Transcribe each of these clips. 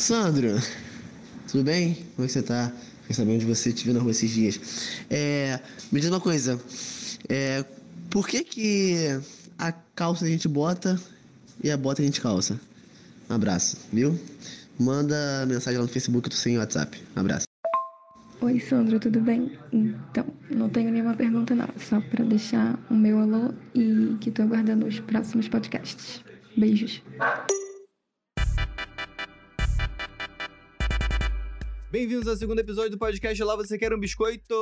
Sandro, tudo bem? Como é que você tá? Fiquei sabendo de você vi na rua esses dias. É, me diz uma coisa. É, por que que a calça a gente bota e a bota a gente calça? Um abraço, viu? Manda mensagem lá no Facebook, eu tô sem WhatsApp. Um abraço. Oi, Sandro, tudo bem? Então, não tenho nenhuma pergunta não, só para deixar o meu alô e que tô aguardando os próximos podcasts. Beijos. Bem-vindos ao segundo episódio do podcast Lá Você Quer um Biscoito!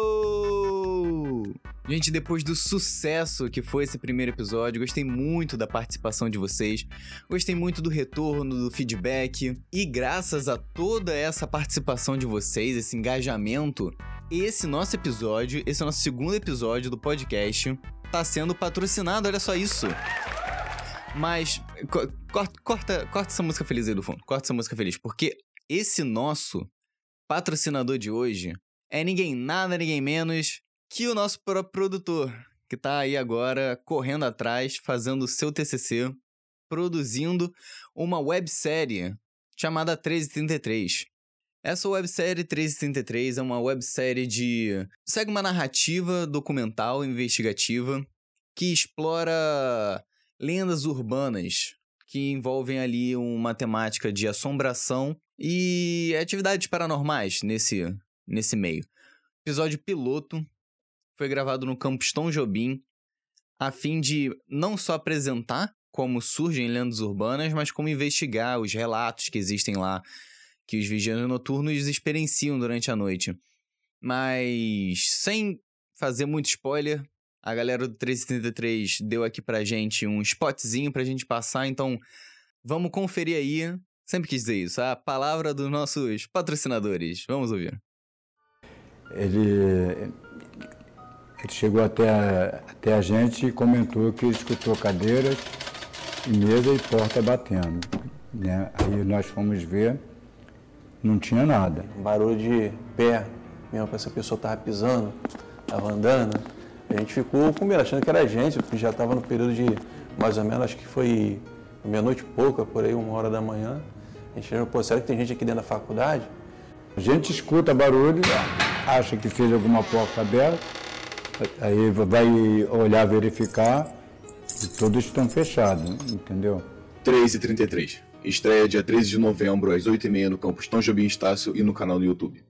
Gente, depois do sucesso que foi esse primeiro episódio, gostei muito da participação de vocês, gostei muito do retorno, do feedback, e graças a toda essa participação de vocês, esse engajamento, esse nosso episódio, esse nosso segundo episódio do podcast, tá sendo patrocinado, olha só isso! Mas, co corta, corta, corta essa música feliz aí do fundo, corta essa música feliz, porque esse nosso patrocinador de hoje é ninguém nada, ninguém menos que o nosso próprio produtor, que tá aí agora correndo atrás, fazendo o seu TCC, produzindo uma websérie chamada 1333. Essa websérie 1333 é uma websérie de. segue uma narrativa documental investigativa que explora lendas urbanas que envolvem ali uma temática de assombração e atividades paranormais nesse, nesse meio. Episódio piloto foi gravado no campus Tom Jobim, a fim de não só apresentar como surgem lendas urbanas, mas como investigar os relatos que existem lá, que os vigilantes noturnos experienciam durante a noite. Mas sem fazer muito spoiler, a galera do 1333 deu aqui pra gente um spotzinho pra gente passar, então vamos conferir aí. Sempre quis dizer isso, a palavra dos nossos patrocinadores. Vamos ouvir. Ele, ele chegou até a, até a gente e comentou que escutou cadeiras, mesa e porta batendo. Né? Aí nós fomos ver, não tinha nada. Barulho de pé, mesmo para essa pessoa estava pisando, estava andando. A gente ficou com medo, achando que era a gente, porque já estava no período de mais ou menos, acho que foi meia-noite pouca, por aí, uma hora da manhã. A gente pô, será que tem gente aqui dentro da faculdade? A gente escuta barulho, acha que fez alguma porta aberta, aí vai olhar, verificar, e todos estão fechados, entendeu? 13 e 33. Estreia dia 13 de novembro, às 8h30, no campus Tom Jobim Estácio e no canal no YouTube.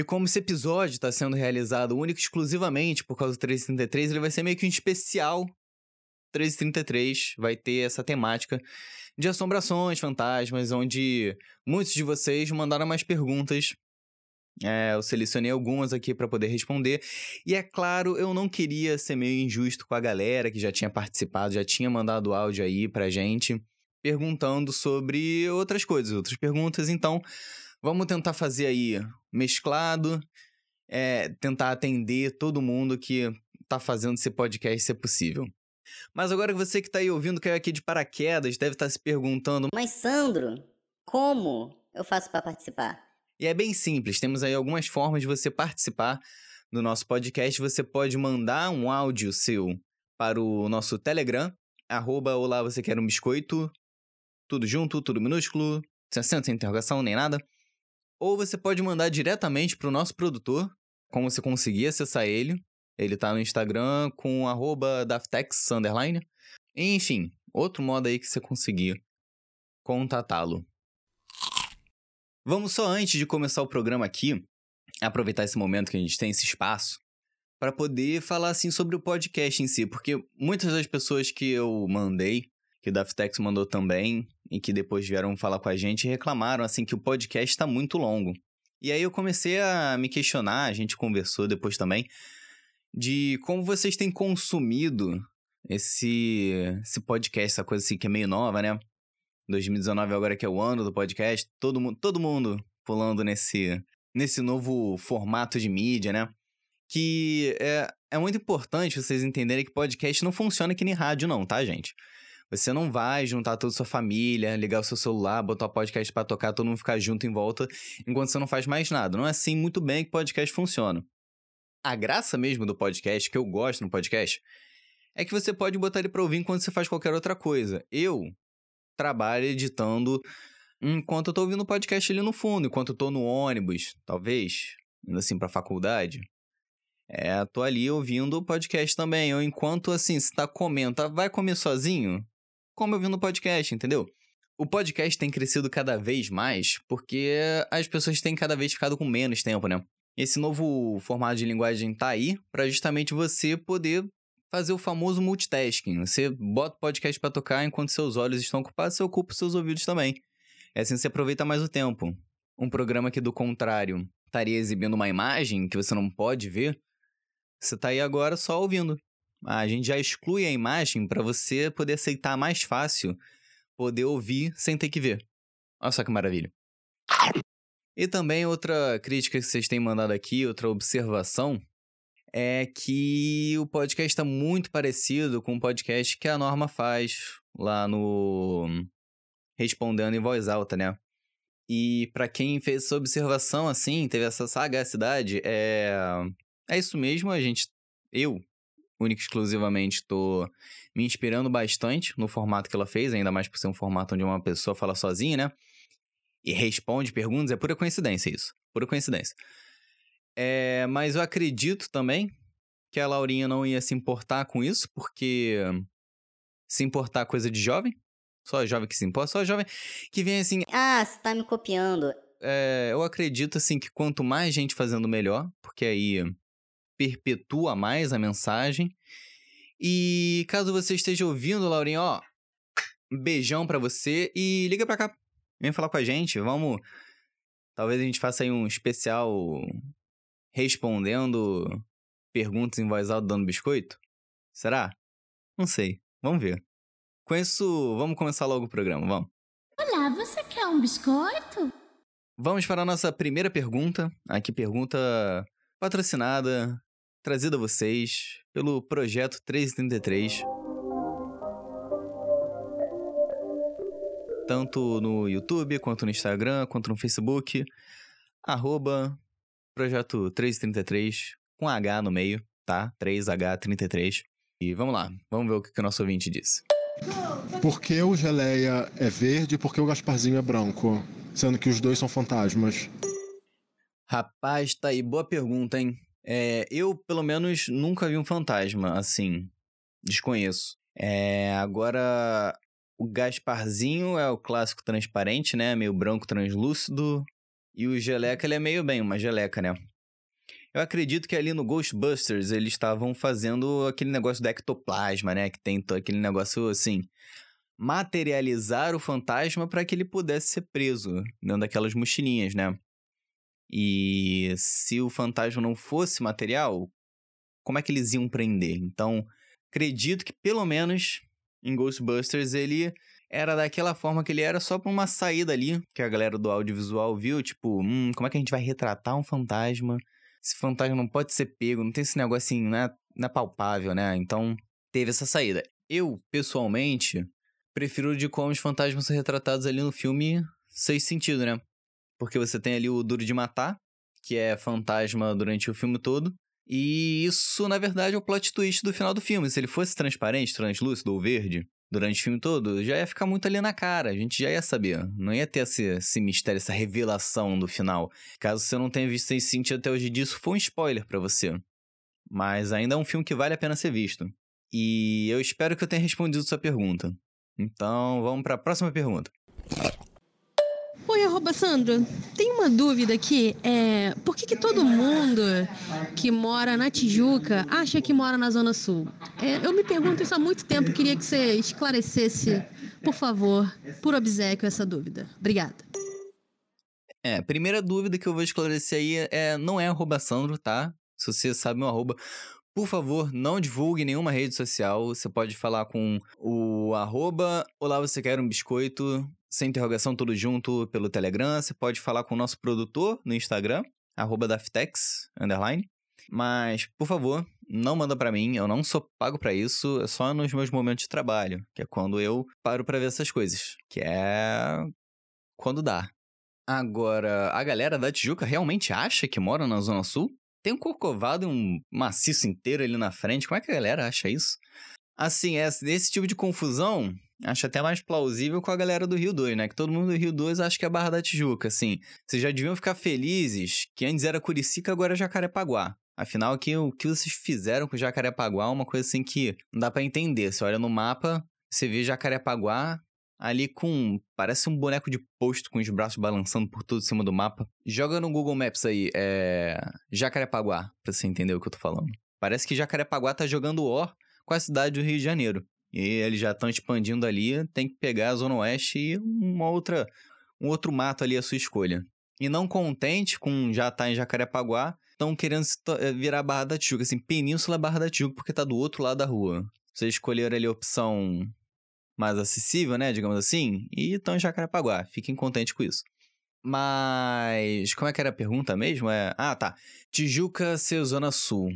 E como esse episódio está sendo realizado único e exclusivamente por causa do 333, ele vai ser meio que um especial 333. Vai ter essa temática de assombrações, fantasmas, onde muitos de vocês mandaram mais perguntas. É, eu selecionei algumas aqui para poder responder. E é claro, eu não queria ser meio injusto com a galera que já tinha participado, já tinha mandado áudio aí pra gente, perguntando sobre outras coisas, outras perguntas. Então, Vamos tentar fazer aí mesclado, é, tentar atender todo mundo que tá fazendo esse podcast ser possível. Mas agora você que tá aí ouvindo caiu aqui de paraquedas, deve estar tá se perguntando: Mas Sandro, como eu faço para participar? E é bem simples, temos aí algumas formas de você participar do nosso podcast. Você pode mandar um áudio seu para o nosso Telegram, arroba Olá Você Quer um Biscoito, tudo junto, tudo minúsculo, sem acento, sem interrogação, nem nada. Ou você pode mandar diretamente para o nosso produtor, como você conseguir acessar ele. Ele tá no Instagram com arroba daftex, Enfim, outro modo aí que você conseguir contatá-lo. Vamos só antes de começar o programa aqui, aproveitar esse momento que a gente tem esse espaço para poder falar assim sobre o podcast em si, porque muitas das pessoas que eu mandei, que o Daftex mandou também, e que depois vieram falar com a gente e reclamaram assim que o podcast está muito longo. E aí eu comecei a me questionar, a gente conversou depois também, de como vocês têm consumido esse, esse podcast, essa coisa assim que é meio nova, né? 2019 agora que é o ano do podcast, todo mundo, todo mundo pulando nesse, nesse novo formato de mídia, né? Que é, é muito importante vocês entenderem que podcast não funciona que nem rádio não, tá, gente? Você não vai juntar toda a sua família, ligar o seu celular, botar o podcast para tocar, todo mundo ficar junto em volta, enquanto você não faz mais nada. Não é assim muito bem que podcast funciona. A graça mesmo do podcast, que eu gosto no podcast, é que você pode botar ele pra ouvir enquanto você faz qualquer outra coisa. Eu trabalho editando enquanto eu tô ouvindo o podcast ali no fundo, enquanto eu tô no ônibus, talvez, indo assim pra faculdade. É, tô ali ouvindo o podcast também. Ou enquanto, assim, você tá comendo, tá, vai comer sozinho? Come ouvindo o podcast, entendeu? O podcast tem crescido cada vez mais porque as pessoas têm cada vez ficado com menos tempo, né? Esse novo formato de linguagem tá aí para justamente você poder fazer o famoso multitasking. Você bota o podcast para tocar enquanto seus olhos estão ocupados, você ocupa os seus ouvidos também. É assim você aproveita mais o tempo. Um programa que, do contrário, estaria exibindo uma imagem que você não pode ver, você tá aí agora só ouvindo. A gente já exclui a imagem para você poder aceitar mais fácil, poder ouvir sem ter que ver. Olha só que maravilha. E também outra crítica que vocês têm mandado aqui, outra observação, é que o podcast está muito parecido com o podcast que a Norma faz lá no Respondendo em Voz Alta, né? E para quem fez essa observação assim, teve essa sagacidade, é é isso mesmo, a gente eu única e exclusivamente tô me inspirando bastante no formato que ela fez, ainda mais por ser um formato onde uma pessoa fala sozinha, né? E responde perguntas, é pura coincidência isso, pura coincidência. É, mas eu acredito também que a Laurinha não ia se importar com isso, porque se importar coisa de jovem, só jovem que se importa, só jovem que vem assim. Ah, você tá me copiando. É, eu acredito assim que quanto mais gente fazendo, melhor, porque aí perpetua mais a mensagem. E caso você esteja ouvindo, Laurinha, ó, beijão para você e liga pra cá. Vem falar com a gente, vamos. Talvez a gente faça aí um especial respondendo perguntas em voz alta dando biscoito? Será? Não sei. Vamos ver. Com isso, vamos começar logo o programa, vamos. Olá, você quer um biscoito? Vamos para a nossa primeira pergunta. Aqui, pergunta patrocinada, trazida a vocês pelo Projeto 333. Tanto no YouTube, quanto no Instagram, quanto no Facebook. Arroba Projeto 333, com H no meio, tá? 3H33. E vamos lá, vamos ver o que, que o nosso ouvinte disse. Por que o Geleia é verde e por que o Gasparzinho é branco? Sendo que os dois são fantasmas. Rapaz, tá aí, boa pergunta, hein? É, eu, pelo menos, nunca vi um fantasma, assim. Desconheço. É, agora, o Gasparzinho é o clássico transparente, né? Meio branco translúcido. E o geleca, ele é meio bem uma geleca, né? Eu acredito que ali no Ghostbusters eles estavam fazendo aquele negócio do ectoplasma, né? Que tem aquele negócio assim. Materializar o fantasma para que ele pudesse ser preso dentro daquelas mochilinhas, né? E se o fantasma não fosse material, como é que eles iam prender? Então, acredito que pelo menos em Ghostbusters ele era daquela forma que ele era só pra uma saída ali, que a galera do audiovisual viu, tipo, hum, como é que a gente vai retratar um fantasma? Esse fantasma não pode ser pego, não tem esse negocinho, né? Não é palpável, né? Então, teve essa saída. Eu, pessoalmente, prefiro de como os fantasmas são retratados ali no filme Seis Sentido, né? Porque você tem ali o Duro de Matar, que é fantasma durante o filme todo. E isso, na verdade, é o plot twist do final do filme. Se ele fosse transparente, translúcido ou verde, durante o filme todo, já ia ficar muito ali na cara, a gente já ia saber. Não ia ter esse, esse mistério, essa revelação do final. Caso você não tenha visto esse sentido até hoje disso, foi um spoiler para você. Mas ainda é um filme que vale a pena ser visto. E eu espero que eu tenha respondido sua pergunta. Então, vamos para a próxima pergunta. Oi, arroba Sandra. Tem uma dúvida aqui. É, por que, que todo mundo que mora na Tijuca acha que mora na Zona Sul? É, eu me pergunto isso há muito tempo. Queria que você esclarecesse, por favor, por obsequio, essa dúvida. Obrigada. É, primeira dúvida que eu vou esclarecer aí é não é arroba Sandro, tá? Se você sabe meu arroba, por favor, não divulgue nenhuma rede social. Você pode falar com o arroba Olá, você quer um biscoito? Sem interrogação tudo junto pelo Telegram. Você pode falar com o nosso produtor no Instagram, arroba Daftex, underline. Mas, por favor, não manda para mim, eu não sou pago para isso, é só nos meus momentos de trabalho, que é quando eu paro para ver essas coisas, que é quando dá. Agora, a galera da Tijuca realmente acha que mora na Zona Sul? Tem um corcovado e um maciço inteiro ali na frente, como é que a galera acha isso? Assim, esse tipo de confusão acho até mais plausível com a galera do Rio 2, né? Que todo mundo do Rio 2 acha que é Barra da Tijuca, assim. Vocês já deviam ficar felizes que antes era Curicica, agora é Jacarepaguá. Afinal, que, o que vocês fizeram com Jacarepaguá é uma coisa assim que não dá para entender. Você olha no mapa, você vê Jacarepaguá ali com. Parece um boneco de posto com os braços balançando por tudo em cima do mapa. Joga no Google Maps aí, é. Jacarepaguá, pra você entender o que eu tô falando. Parece que Jacarepaguá tá jogando War com a cidade do Rio de Janeiro. E eles já estão expandindo ali, tem que pegar a Zona Oeste e uma outra, um outro mato ali à sua escolha. E não contente com já estar tá em Jacarepaguá, estão querendo eh, virar Barra da Tijuca, assim, Península Barra da Tijuca, porque tá do outro lado da rua. Vocês escolheram ali a opção mais acessível, né, digamos assim, e estão em Jacarepaguá. Fiquem contentes com isso. Mas como é que era a pergunta mesmo? É, ah, tá. Tijuca ser Zona Sul.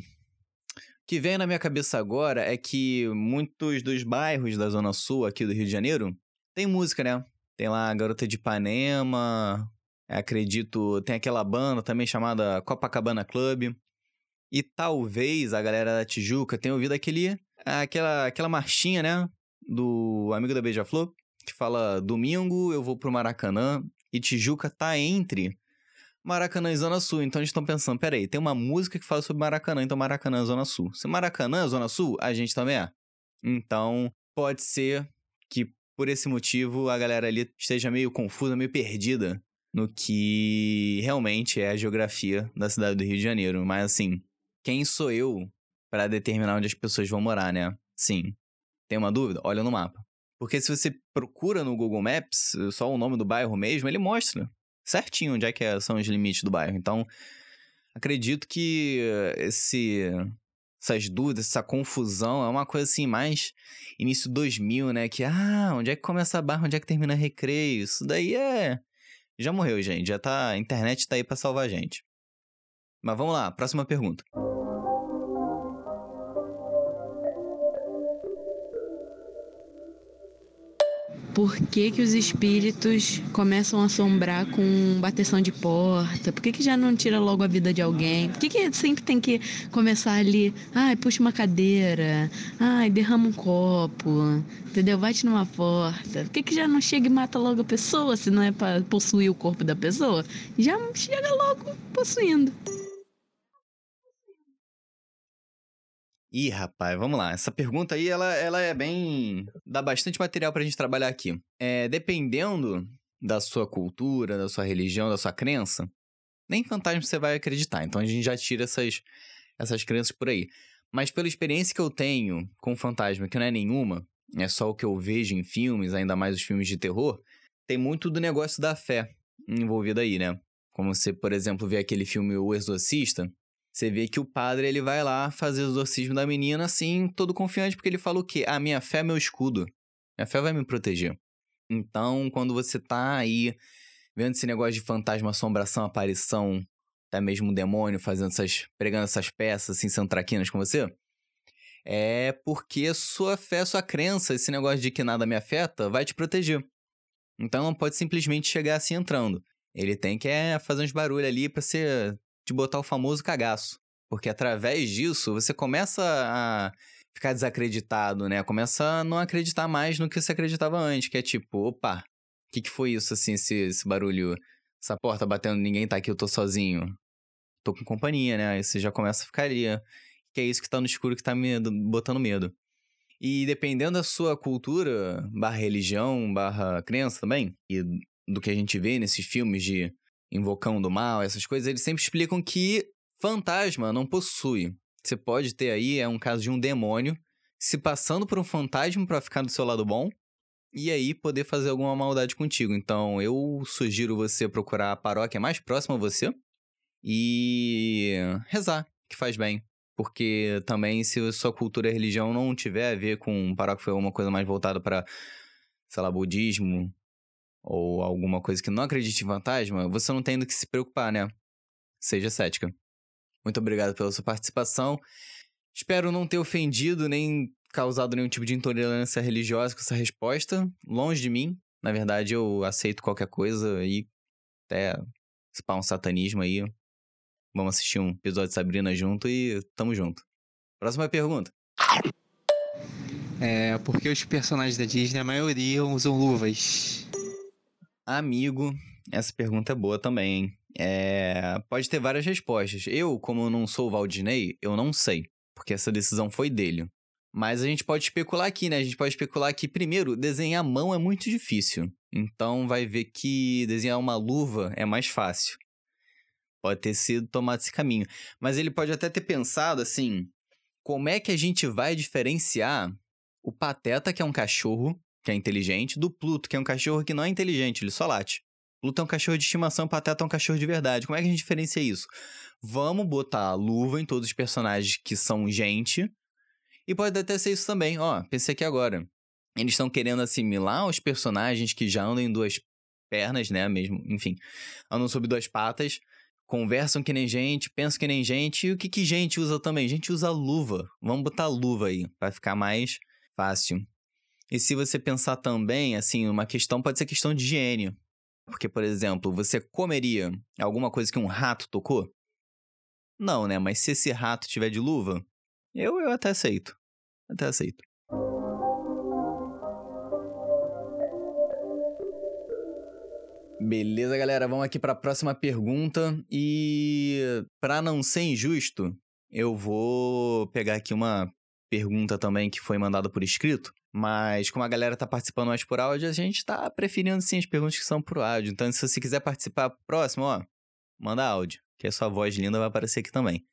Que vem na minha cabeça agora é que muitos dos bairros da Zona Sul aqui do Rio de Janeiro tem música, né? Tem lá a Garota de Ipanema, acredito, tem aquela banda também chamada Copacabana Club. E talvez a galera da Tijuca tenha ouvido aquele, aquela, aquela marchinha, né? Do amigo da Beija-Flor, que fala: Domingo eu vou pro Maracanã e Tijuca tá entre Maracanã Zona Sul. Então eles estão pensando: peraí, tem uma música que fala sobre Maracanã, então Maracanã é Zona Sul. Se Maracanã é Zona Sul, a gente também é. Então pode ser que por esse motivo a galera ali esteja meio confusa, meio perdida no que realmente é a geografia da cidade do Rio de Janeiro. Mas assim, quem sou eu para determinar onde as pessoas vão morar, né? Sim. Tem uma dúvida? Olha no mapa. Porque se você procura no Google Maps só o nome do bairro mesmo, ele mostra certinho onde é que é, são os limites do bairro. Então, acredito que esse essas dúvidas, essa confusão, é uma coisa assim mais início 2000, né? Que, ah, onde é que começa a barra, onde é que termina recreio? Isso daí é já morreu, gente. Já tá. A internet tá aí pra salvar a gente. Mas vamos lá, próxima pergunta. Por que, que os espíritos começam a assombrar com bateção de porta? Por que, que já não tira logo a vida de alguém? Por que, que sempre tem que começar ali? Ai, puxa uma cadeira. Ai, derrama um copo. Entendeu? Bate numa porta. Por que, que já não chega e mata logo a pessoa se não é para possuir o corpo da pessoa? Já chega logo possuindo. Ih, rapaz, vamos lá. Essa pergunta aí, ela, ela é bem. dá bastante material pra gente trabalhar aqui. É, dependendo da sua cultura, da sua religião, da sua crença, nem fantasma você vai acreditar. Então a gente já tira essas, essas crenças por aí. Mas pela experiência que eu tenho com fantasma, que não é nenhuma, é só o que eu vejo em filmes, ainda mais os filmes de terror, tem muito do negócio da fé envolvido aí, né? Como você, por exemplo, vê aquele filme O Exorcista, você vê que o padre ele vai lá fazer o exorcismo da menina assim, todo confiante, porque ele fala o quê? A minha fé é meu escudo. Minha fé vai me proteger. Então, quando você tá aí vendo esse negócio de fantasma, assombração, aparição, até mesmo demônio fazendo essas. pregando essas peças assim, sendo traquinas com você, é porque sua fé, sua crença, esse negócio de que nada me afeta, vai te proteger. Então não pode simplesmente chegar assim entrando. Ele tem que é, fazer uns barulhos ali pra ser de botar o famoso cagaço. Porque através disso você começa a ficar desacreditado, né? Começa a não acreditar mais no que você acreditava antes, que é tipo, opa, o que, que foi isso, assim, esse, esse barulho? Essa porta batendo, ninguém tá aqui, eu tô sozinho. Tô com companhia, né? Aí você já começa a ficar ali. Que é isso que tá no escuro que tá me botando medo. E dependendo da sua cultura, barra religião, barra crença também, e do que a gente vê nesses filmes de invocão do mal, essas coisas, eles sempre explicam que fantasma não possui. Você pode ter aí, é um caso de um demônio se passando por um fantasma para ficar do seu lado bom e aí poder fazer alguma maldade contigo. Então eu sugiro você procurar a paróquia mais próxima a você e rezar, que faz bem. Porque também, se sua cultura e religião não tiver a ver com paróquia, foi uma coisa mais voltada para, sei lá, budismo, ou alguma coisa que não acredite em fantasma, você não tem do que se preocupar, né? Seja cética. Muito obrigado pela sua participação. Espero não ter ofendido nem causado nenhum tipo de intolerância religiosa com essa resposta. Longe de mim. Na verdade, eu aceito qualquer coisa e até se um satanismo aí. Vamos assistir um episódio de Sabrina junto e tamo junto. Próxima pergunta. É, porque os personagens da Disney, a maioria usam luvas. Amigo, essa pergunta é boa também, hein? É, pode ter várias respostas. Eu, como não sou o Walt Disney, eu não sei, porque essa decisão foi dele. Mas a gente pode especular aqui, né? A gente pode especular que, primeiro, desenhar a mão é muito difícil. Então vai ver que desenhar uma luva é mais fácil. Pode ter sido tomado esse caminho. Mas ele pode até ter pensado assim: como é que a gente vai diferenciar o Pateta, que é um cachorro, que é inteligente, do Pluto, que é um cachorro que não é inteligente, ele só late. Pluto é um cachorro de estimação, Pateta é um cachorro de verdade. Como é que a gente diferencia isso? Vamos botar a luva em todos os personagens que são gente. E pode até ser isso também. Ó, pensei aqui agora. Eles estão querendo assimilar os personagens que já andam em duas pernas, né? Mesmo, enfim, andam sobre duas patas, conversam que nem gente, pensam que nem gente. E o que, que gente usa também? Gente usa luva. Vamos botar luva aí, para ficar mais fácil. E se você pensar também, assim, uma questão pode ser questão de higiene. Porque, por exemplo, você comeria alguma coisa que um rato tocou? Não, né? Mas se esse rato tiver de luva, eu, eu até aceito. Até aceito. Beleza, galera, vamos aqui para a próxima pergunta e para não ser injusto, eu vou pegar aqui uma pergunta também que foi mandada por escrito, mas como a galera tá participando mais por áudio, a gente tá preferindo sim as perguntas que são por áudio. Então, se você quiser participar próximo, ó, manda áudio, que a sua voz linda vai aparecer aqui também.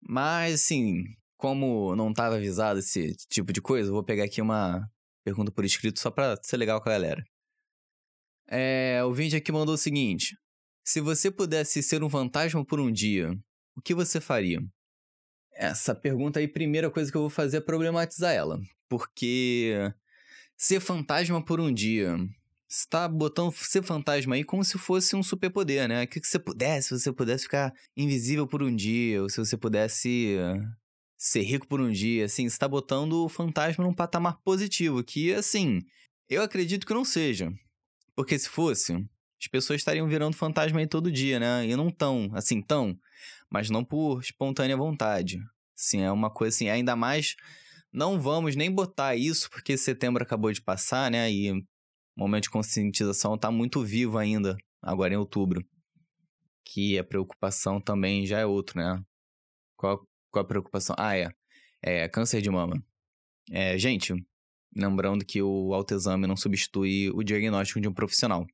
Mas assim, como não tava avisado esse tipo de coisa, eu vou pegar aqui uma pergunta por escrito só pra ser legal com a galera. É, o vídeo aqui mandou o seguinte: Se você pudesse ser um fantasma por um dia, o que você faria? Essa pergunta aí, primeira coisa que eu vou fazer é problematizar ela. Porque ser fantasma por um dia. Você tá botando ser fantasma aí como se fosse um superpoder, né? Que, que você pudesse, se você pudesse ficar invisível por um dia, ou se você pudesse ser rico por um dia, assim, você tá botando o fantasma num patamar positivo, que, assim, eu acredito que não seja. Porque se fosse, as pessoas estariam virando fantasma aí todo dia, né? E não tão, assim, tão, mas não por espontânea vontade. Assim, é uma coisa assim, ainda mais não vamos nem botar isso porque setembro acabou de passar, né? E o momento de conscientização tá muito vivo ainda, agora em outubro. Que a preocupação também já é outro, né? Qual, qual a preocupação? Ah, é. É câncer de mama. É, gente, lembrando que o autoexame não substitui o diagnóstico de um profissional?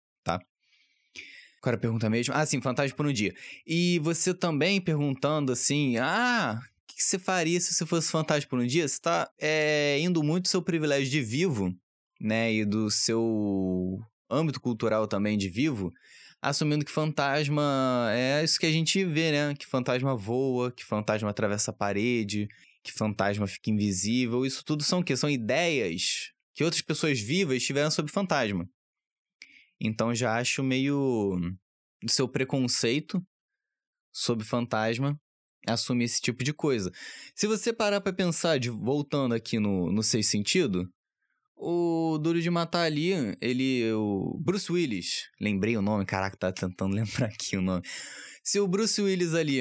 Qual era a pergunta mesmo? Ah, sim, fantasma por um dia. E você também perguntando assim, ah, o que você faria se você fosse fantasma por um dia? Você está é, indo muito seu privilégio de vivo, né, e do seu âmbito cultural também de vivo, assumindo que fantasma é isso que a gente vê, né? Que fantasma voa, que fantasma atravessa a parede, que fantasma fica invisível. Isso tudo são o quê? São ideias que outras pessoas vivas tiveram sobre fantasma. Então já acho meio do seu preconceito sobre fantasma assumir esse tipo de coisa. Se você parar para pensar, de, voltando aqui no, no Seis Sentido, o Duro de Matar ali, ele. O Bruce Willis. Lembrei o nome, caraca, tá tentando lembrar aqui o nome. Se o Bruce Willis ali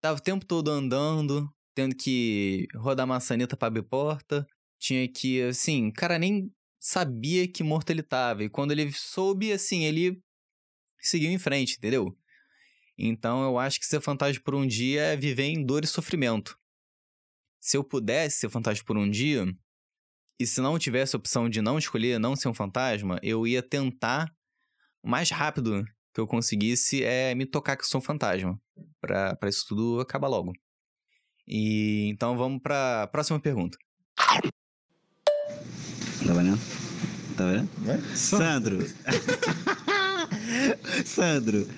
tava o tempo todo andando, tendo que rodar maçaneta pra abrir porta, tinha que, assim, cara nem sabia que morto ele tava. E quando ele soube, assim, ele seguiu em frente, entendeu? Então eu acho que ser fantasma por um dia é viver em dor e sofrimento. Se eu pudesse ser fantasma por um dia, e se não tivesse a opção de não escolher não ser um fantasma, eu ia tentar o mais rápido que eu conseguisse é me tocar que sou um fantasma. Pra, pra isso tudo acabar logo. E então vamos pra próxima pergunta. Tá valendo? Tá vendo? Sandro. Sandro,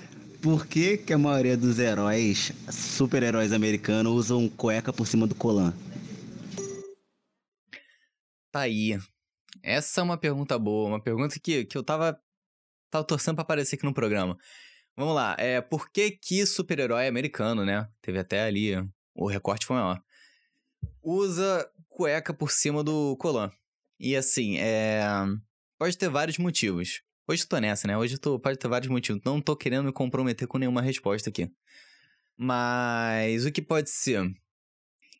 por que, que a maioria dos heróis, super-heróis americanos, usam cueca por cima do colan? Tá aí. Essa é uma pergunta boa, uma pergunta que, que eu tava, tava torcendo pra aparecer aqui no programa. Vamos lá, é por que que super-herói americano, né? Teve até ali, o recorte foi maior. Usa cueca por cima do colan. E assim, é... Pode ter vários motivos. Hoje eu tô nessa, né? Hoje eu tô... pode ter vários motivos. Não tô querendo me comprometer com nenhuma resposta aqui. Mas o que pode ser?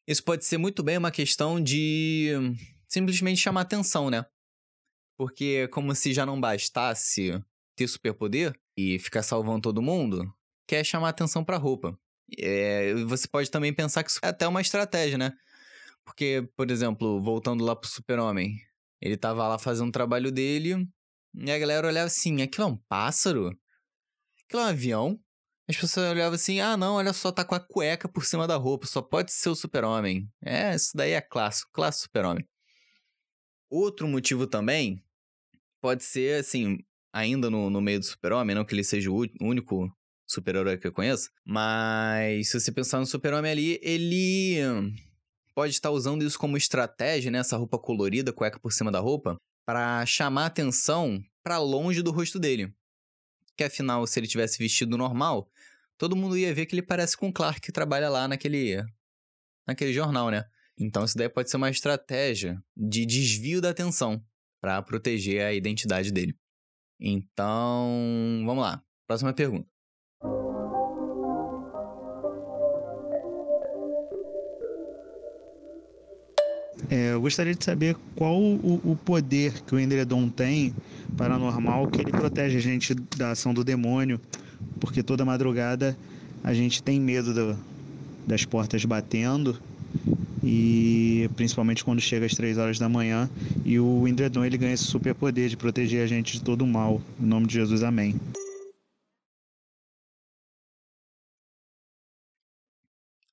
Isso pode ser muito bem uma questão de simplesmente chamar atenção, né? Porque como se já não bastasse ter superpoder e ficar salvando todo mundo, quer chamar atenção pra roupa. É, você pode também pensar que isso é até uma estratégia, né? Porque, por exemplo, voltando lá pro super-homem, ele tava lá fazendo o trabalho dele e a galera olhava assim, aquilo é um pássaro? Aquilo é um avião? As pessoas olhavam assim, ah não, olha só, tá com a cueca por cima da roupa, só pode ser o super-homem. É, isso daí é clássico, clássico super-homem. Outro motivo também pode ser, assim, ainda no, no meio do super-homem, não que ele seja o único super-herói que eu conheço, mas se você pensar no super-homem ali, ele pode estar usando isso como estratégia, né, essa roupa colorida, cueca por cima da roupa, para chamar atenção para longe do rosto dele. Que afinal, se ele tivesse vestido normal, todo mundo ia ver que ele parece com o Clark que trabalha lá naquele naquele jornal, né? Então isso daí pode ser uma estratégia de desvio da atenção para proteger a identidade dele. Então, vamos lá. Próxima pergunta. É, eu gostaria de saber qual o, o, poder que o Endredon tem paranormal que ele protege a gente da ação do demônio, porque toda madrugada a gente tem medo do, das portas batendo e principalmente quando chega às três horas da manhã e o Endredon ele ganha esse super poder de proteger a gente de todo o mal. Em nome de Jesus, amém.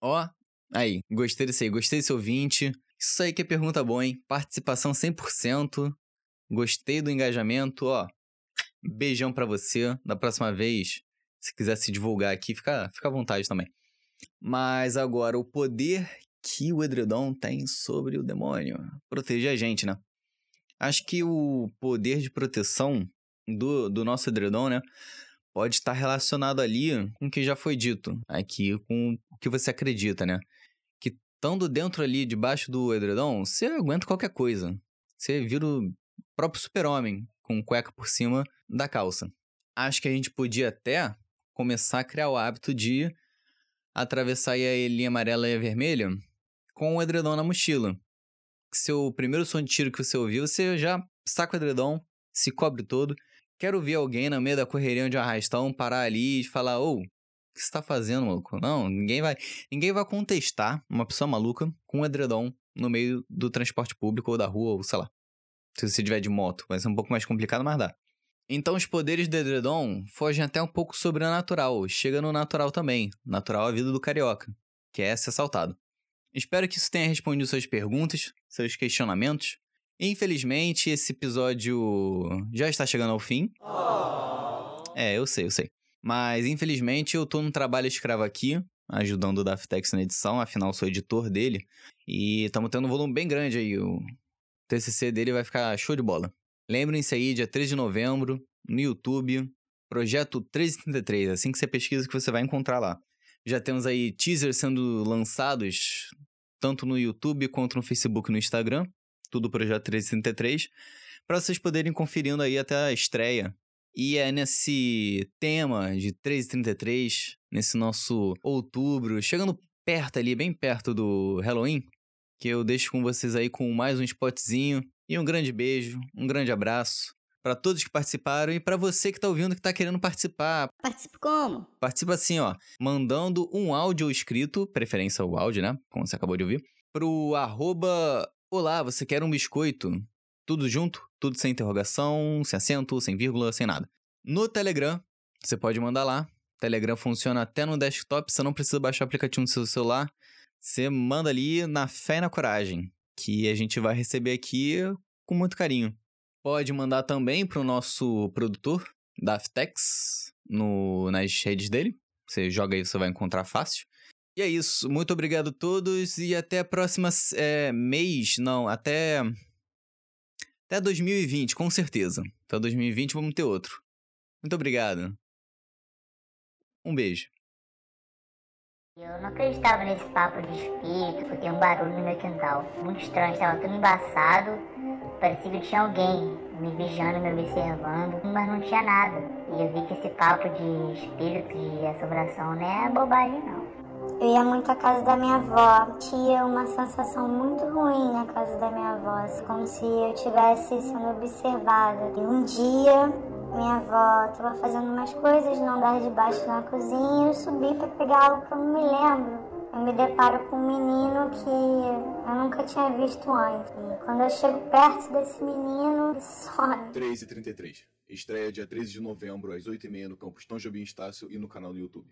Ó, oh, aí, gostei desse aí, gostei desse ouvinte. Isso aí que é pergunta boa, hein? Participação 100%. Gostei do engajamento, ó. Beijão para você. Da próxima vez, se quiser se divulgar aqui, fica, fica à vontade também. Mas agora, o poder que o edredom tem sobre o demônio. Proteger a gente, né? Acho que o poder de proteção do, do nosso edredom, né? Pode estar relacionado ali com o que já foi dito aqui, com o que você acredita, né? Estando dentro ali, debaixo do edredom, você aguenta qualquer coisa. Você vira o próprio super-homem, com cueca por cima da calça. Acho que a gente podia até começar a criar o hábito de atravessar a linha amarela e a vermelha com o edredom na mochila. Seu primeiro som de tiro que você ouviu, você já saca o edredom, se cobre todo. Quero ver alguém no meio da correria de arrastão parar ali e falar: Ô, oh, que você tá fazendo, maluco? Não, ninguém vai, ninguém vai contestar uma pessoa maluca com um edredom no meio do transporte público ou da rua, ou sei lá. Se você tiver de moto, vai ser um pouco mais complicado, mas dá. Então os poderes do edredom fogem até um pouco sobrenatural, chega no natural também, natural a vida do carioca, que é ser assaltado. Espero que isso tenha respondido suas perguntas, seus questionamentos. Infelizmente, esse episódio já está chegando ao fim. É, eu sei, eu sei. Mas, infelizmente, eu tô num trabalho escravo aqui, ajudando o Daftex na edição, afinal sou editor dele. E estamos tendo um volume bem grande aí. O TCC dele vai ficar show de bola. Lembrem-se aí, dia 3 de novembro, no YouTube, Projeto 1333. Assim que você pesquisa que você vai encontrar lá. Já temos aí teasers sendo lançados, tanto no YouTube quanto no Facebook e no Instagram. Tudo Projeto 1333. Para vocês poderem conferindo aí até a estreia e é nesse tema de 333, nesse nosso outubro, chegando perto ali, bem perto do Halloween, que eu deixo com vocês aí com mais um spotzinho e um grande beijo, um grande abraço para todos que participaram e para você que tá ouvindo que tá querendo participar. Participa como? Participa assim, ó, mandando um áudio escrito, preferência o áudio, né, como você acabou de ouvir, pro arroba Olá, você quer um biscoito? Tudo junto, tudo sem interrogação, sem acento, sem vírgula, sem nada. No Telegram, você pode mandar lá. Telegram funciona até no desktop, você não precisa baixar o aplicativo no seu celular. Você manda ali na fé e na coragem, que a gente vai receber aqui com muito carinho. Pode mandar também para o nosso produtor, Daftex, no, nas redes dele. Você joga aí, você vai encontrar fácil. E é isso. Muito obrigado a todos e até a próxima é, mês. Não, até até 2020, com certeza. Até 2020 vamos ter outro. Muito obrigado. Um beijo. Eu não acreditava nesse papo de espírito, porque tem um barulho no meu quintal. Muito estranho, estava tudo embaçado. Parecia que tinha alguém me vigiando, me observando, mas não tinha nada. E eu vi que esse papo de espírito, de assombração, não é bobagem não. Eu ia muito à casa da minha avó. Tinha uma sensação muito ruim na casa da minha avó, como se eu estivesse sendo observada. E um dia, minha avó estava fazendo umas coisas no andar de baixo na cozinha. Eu subi para pegar algo que eu não me lembro. Eu me deparo com um menino que eu nunca tinha visto antes. E quando eu chego perto desse menino, ele some. 3 e 33. Estreia dia 13 de novembro, às 8h30 no campus Tom Jobim Estácio e no canal do YouTube.